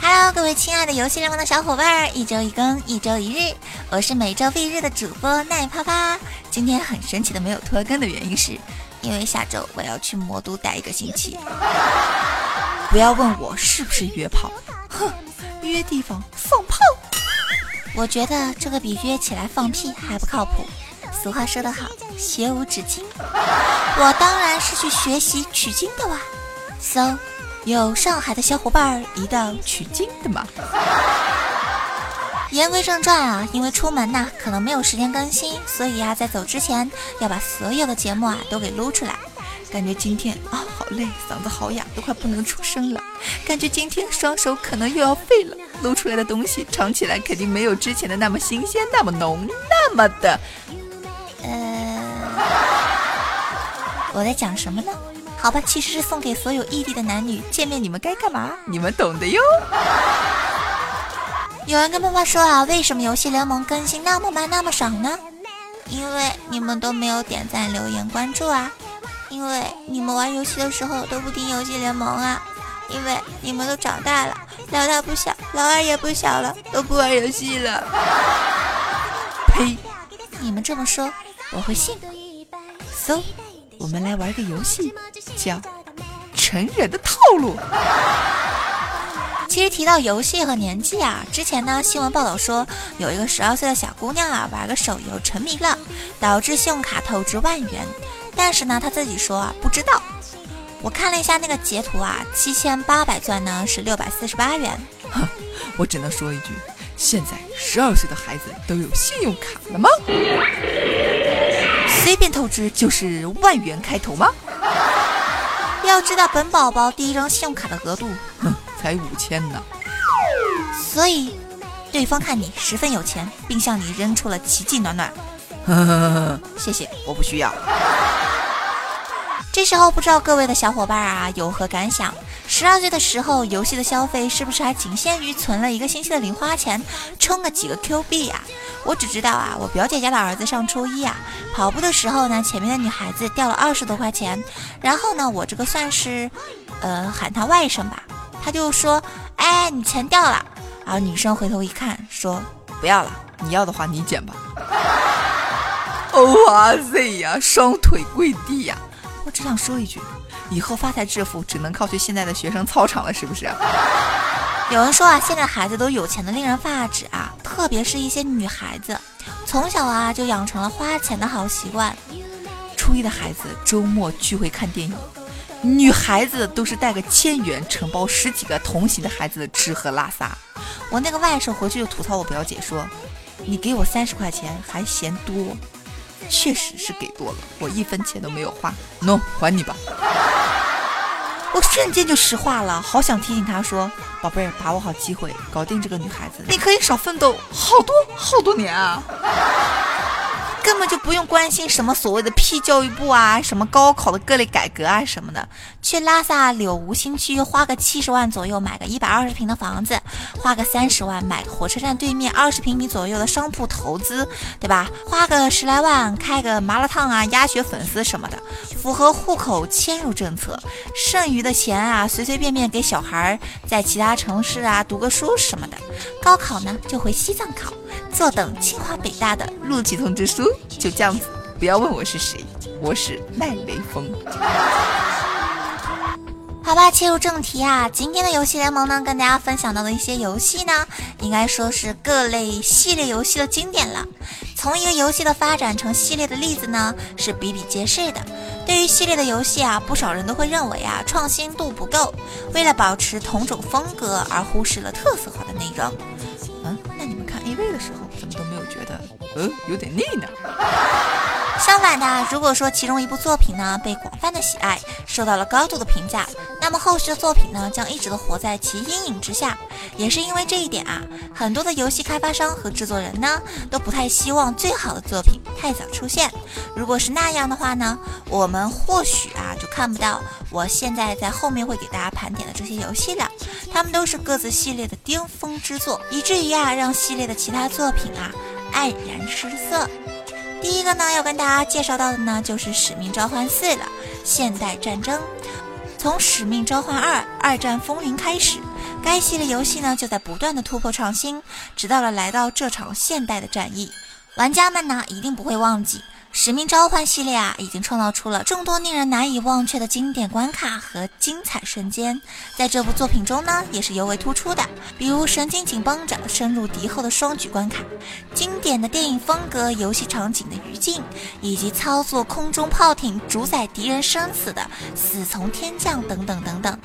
Hello，各位亲爱的游戏联盟的小伙伴，一周一更，一周一日，我是每周必日的主播奈啪啪。今天很神奇的没有拖更的原因是，因为下周我要去魔都待一个星期。不要问我是不是约炮，哼，约地方放炮。我觉得这个比约起来放屁还不靠谱。俗话说得好，学无止境。我当然是去学习取经的哇。So，有上海的小伙伴一道取经的吗？言归正传啊，因为出门呐，可能没有时间更新，所以呀，在走之前要把所有的节目啊都给撸出来。感觉今天啊好累，嗓子好哑，都快不能出声了。感觉今天双手可能又要废了，露出来的东西尝起来肯定没有之前的那么新鲜，那么浓，那么的……呃，我在讲什么呢？好吧，其实是送给所有异地的男女，见面你们该干嘛？你们懂的哟。有人跟爸爸说啊，为什么游戏联盟更新那么慢那么少呢？因为你们都没有点赞、留言、关注啊。因为你们玩游戏的时候都不听游戏联盟啊。因为你们都长大了，老大不小，老二也不小了，都不玩游戏了。呸！你们这么说，我会信。So，我们来玩个游戏，叫成人的套路。其实提到游戏和年纪啊，之前呢新闻报道说有一个十二岁的小姑娘啊玩个手游沉迷了，导致信用卡透支万元。但是呢他自己说啊不知道。我看了一下那个截图啊，七千八百钻呢是六百四十八元。哼，我只能说一句，现在十二岁的孩子都有信用卡了吗？随便透支就是万元开头吗？要知道本宝宝第一张信用卡的额度，哼。才五千呢，所以对方看你十分有钱，并向你扔出了奇迹暖暖。谢谢，我不需要。这时候不知道各位的小伙伴啊有何感想？十二岁的时候，游戏的消费是不是还仅限于存了一个星期的零花钱，充个几个 Q 币呀？我只知道啊，我表姐家的儿子上初一啊，跑步的时候呢，前面的女孩子掉了二十多块钱，然后呢，我这个算是，呃，喊他外甥吧。他就说：“哎，你钱掉了。”然后女生回头一看，说：“不要了，你要的话你捡吧。”哇塞呀，双腿跪地呀！我只想说一句，以后发财致富只能靠去现在的学生操场了，是不是？有人说啊，现在孩子都有钱的令人发指啊，特别是一些女孩子，从小啊就养成了花钱的好习惯。初一的孩子周末聚会看电影。女孩子都是带个千元承包十几个同行的孩子的吃喝拉撒。我那个外甥回去就吐槽我表姐说：“你给我三十块钱还嫌多，确实是给多了，我一分钱都没有花。喏，还你吧。”我瞬间就石化了，好想提醒他说：“宝贝儿，把握好机会，搞定这个女孩子，你可以少奋斗好多好多年啊。”根本就不用关心什么所谓的批教育部啊，什么高考的各类改革啊什么的，去拉萨柳吴新区花个七十万左右买个一百二十平的房子，花个三十万买个火车站对面二十平米左右的商铺投资，对吧？花个十来万开个麻辣烫啊、鸭血粉丝什么的，符合户口迁入政策，剩余的钱啊随随便便给小孩在其他城市啊读个书什么的，高考呢就回西藏考。坐等清华北大的录取通知书，就这样子。不要问我是谁，我是奈雷锋。好吧，切入正题啊，今天的游戏联盟呢，跟大家分享到的一些游戏呢，应该说是各类系列游戏的经典了。从一个游戏的发展成系列的例子呢，是比比皆是的。对于系列的游戏啊，不少人都会认为啊，创新度不够，为了保持同种风格而忽视了特色化的内容。时候，怎么都没有觉得，呃，有点腻呢？相反的，如果说其中一部作品呢被广泛的喜爱，受到了高度的评价，那么后续的作品呢将一直都活在其阴影之下。也是因为这一点啊，很多的游戏开发商和制作人呢都不太希望最好的作品太早出现。如果是那样的话呢，我们或许啊就看不到我现在在后面会给大家盘点的这些游戏了。他们都是各自系列的巅峰之作，以至于啊让系列的其他作品啊黯然失色。第一个呢，要跟大家介绍到的呢，就是《使命召唤四》了。现代战争，从《使命召唤二：二战风云》开始，该系列游戏呢就在不断的突破创新，直到了来到这场现代的战役，玩家们呢一定不会忘记。使命召唤系列啊，已经创造出了众多令人难以忘却的经典关卡和精彩瞬间，在这部作品中呢，也是尤为突出的。比如神经紧绷着深入敌后的双举关卡，经典的电影风格游戏场景的余烬，以及操作空中炮艇主宰敌人生死的死从天降等等等等。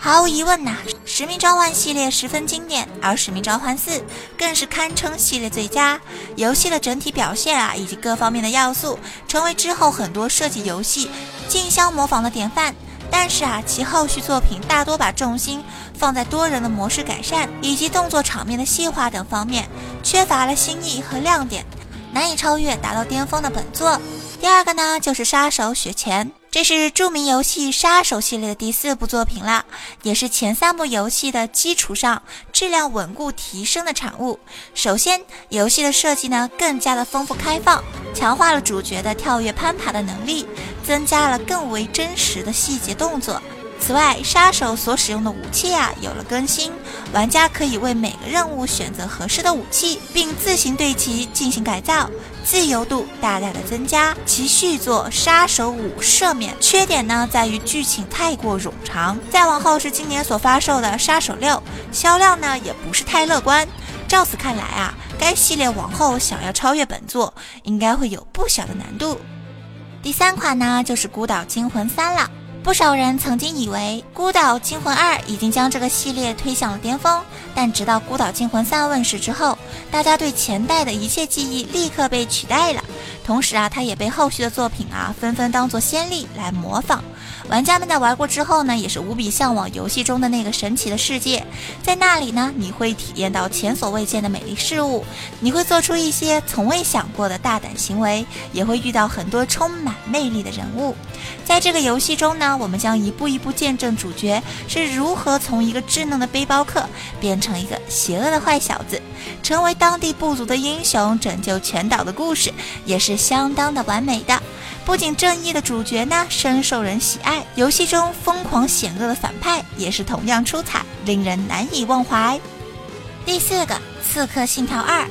毫无疑问呐，使命召唤系列十分经典，而使命召唤四更是堪称系列最佳。游戏的整体表现啊，以及各方面的要素成为之后很多设计游戏竞相模仿的典范，但是啊，其后续作品大多把重心放在多人的模式改善以及动作场面的细化等方面，缺乏了新意和亮点，难以超越达到巅峰的本作。第二个呢，就是杀手雪前。这是著名游戏《杀手》系列的第四部作品了，也是前三部游戏的基础上质量稳固提升的产物。首先，游戏的设计呢更加的丰富开放，强化了主角的跳跃攀爬的能力，增加了更为真实的细节动作。此外，杀手所使用的武器啊有了更新，玩家可以为每个任务选择合适的武器，并自行对其进行改造，自由度大大的增加。其续作《杀手五：赦免》缺点呢在于剧情太过冗长。再往后是今年所发售的《杀手六》，销量呢也不是太乐观。照此看来啊，该系列往后想要超越本作，应该会有不小的难度。第三款呢就是《孤岛惊魂三》了。不少人曾经以为《孤岛惊魂二》已经将这个系列推向了巅峰，但直到《孤岛惊魂三》问世之后，大家对前代的一切记忆立刻被取代了。同时啊，它也被后续的作品啊纷纷当做先例来模仿。玩家们在玩过之后呢，也是无比向往游戏中的那个神奇的世界。在那里呢，你会体验到前所未见的美丽事物，你会做出一些从未想过的大胆行为，也会遇到很多充满魅力的人物。在这个游戏中呢，我们将一步一步见证主角是如何从一个稚嫩的背包客变成一个邪恶的坏小子，成为当地部族的英雄，拯救全岛的故事也是相当的完美的。不仅正义的主角呢深受人喜爱，游戏中疯狂险恶的反派也是同样出彩，令人难以忘怀。第四个，《刺客信条二》。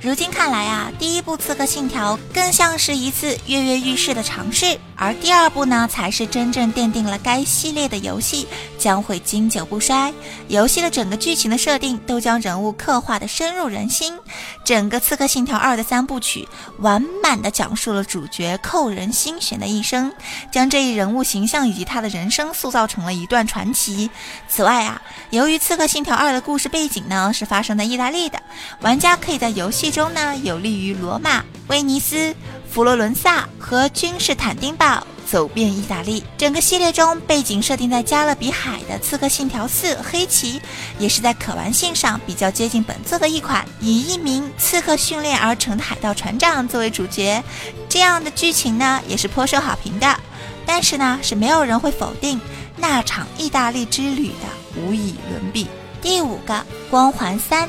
如今看来啊，第一部《刺客信条》更像是一次跃跃欲试的尝试，而第二部呢，才是真正奠定了该系列的游戏将会经久不衰。游戏的整个剧情的设定都将人物刻画的深入人心，整个《刺客信条二》的三部曲完满的讲述了主角扣人心弦的一生，将这一人物形象以及他的人生塑造成了一段传奇。此外啊，由于《刺客信条二》的故事背景呢是发生在意大利的，玩家可以在游戏。中呢，有利于罗马、威尼斯、佛罗伦萨和君士坦丁堡走遍意大利。整个系列中，背景设定在加勒比海的《刺客信条四：黑旗》，也是在可玩性上比较接近本作的一款，以一名刺客训练而成的海盗船长作为主角。这样的剧情呢，也是颇受好评的。但是呢，是没有人会否定那场意大利之旅的无以伦比。第五个，《光环三》。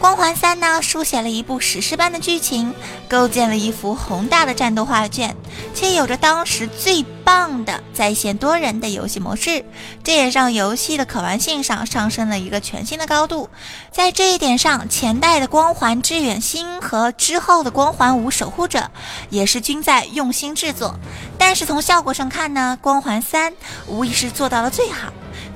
光环三呢，书写了一部史诗般的剧情，构建了一幅宏大的战斗画卷，且有着当时最棒的在线多人的游戏模式，这也让游戏的可玩性上上升了一个全新的高度。在这一点上，前代的光环之远星和之后的光环五守护者也是均在用心制作。但是从效果上看呢，光环三无疑是做到了最好。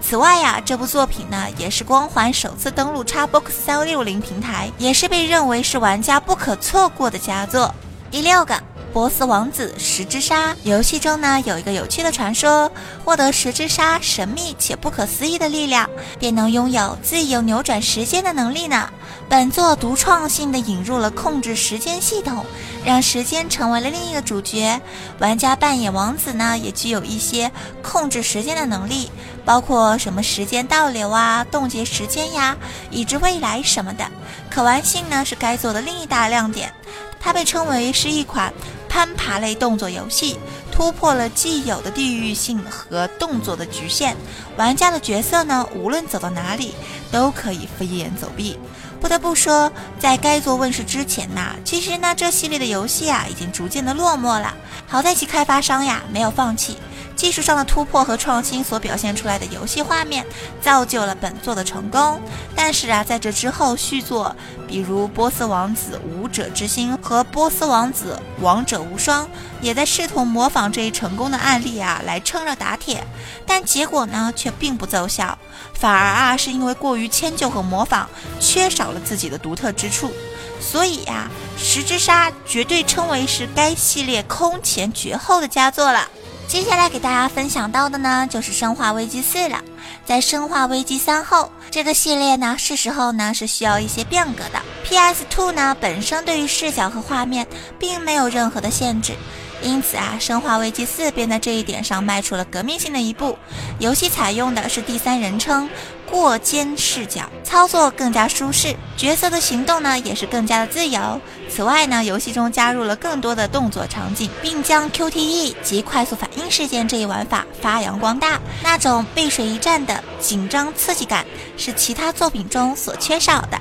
此外呀，这部作品呢也是光环首次登陆 Xbox 三六零平台，也是被认为是玩家不可错过的佳作。第六个，波斯王子十之沙。游戏中呢有一个有趣的传说，获得十之沙神秘且不可思议的力量，便能拥有自由扭转时间的能力呢。本作独创性的引入了控制时间系统，让时间成为了另一个主角。玩家扮演王子呢，也具有一些控制时间的能力，包括什么时间倒流啊、冻结时间呀、已知未来什么的。可玩性呢是该作的另一大亮点，它被称为是一款攀爬类动作游戏，突破了既有的地域性和动作的局限。玩家的角色呢，无论走到哪里都可以飞檐走壁。不得不说，在该作问世之前呐，其实呢这系列的游戏啊已经逐渐的落寞了。好在其开发商呀没有放弃。技术上的突破和创新所表现出来的游戏画面，造就了本作的成功。但是啊，在这之后续作，比如《波斯王子：武者之心》和《波斯王子：王者无双》，也在试图模仿这一成功的案例啊，来趁热打铁。但结果呢，却并不奏效，反而啊，是因为过于迁就和模仿，缺少了自己的独特之处。所以呀，《十之杀》绝对称为是该系列空前绝后的佳作了。接下来给大家分享到的呢，就是《生化危机四》了。在《生化危机三》后，这个系列呢，是时候呢是需要一些变革的。PS Two 呢本身对于视角和画面并没有任何的限制。因此啊，《生化危机四》便在这一点上迈出了革命性的一步。游戏采用的是第三人称过肩视角，操作更加舒适，角色的行动呢也是更加的自由。此外呢，游戏中加入了更多的动作场景，并将 QTE 及快速反应事件这一玩法发扬光大。那种背水一战的紧张刺激感是其他作品中所缺少的。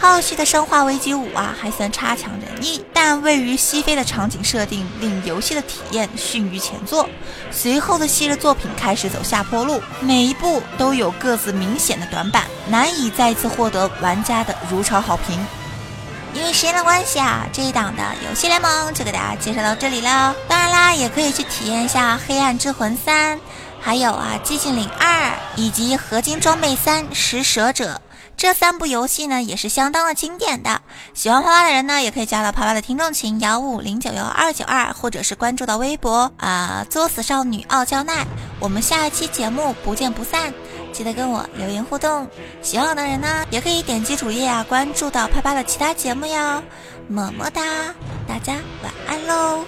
后续的《生化危机五》啊，还算差强人意，但位于西非的场景设定令游戏的体验逊于前作。随后的系列作品开始走下坡路，每一部都有各自明显的短板，难以再次获得玩家的如潮好评。因为时间的关系啊，这一档的游戏联盟就给大家介绍到这里了。当然啦，也可以去体验一下《黑暗之魂三》，还有啊《寂静岭二》以及《合金装备三：食蛇者》。这三部游戏呢也是相当的经典的，喜欢啪啪的人呢也可以加到啪啪的听众群幺五零九幺二九二，或者是关注到微博啊作死少女傲娇奈，我们下一期节目不见不散，记得跟我留言互动。喜欢我的人呢也可以点击主页啊关注到啪啪的其他节目哟，么么哒，大家晚安喽。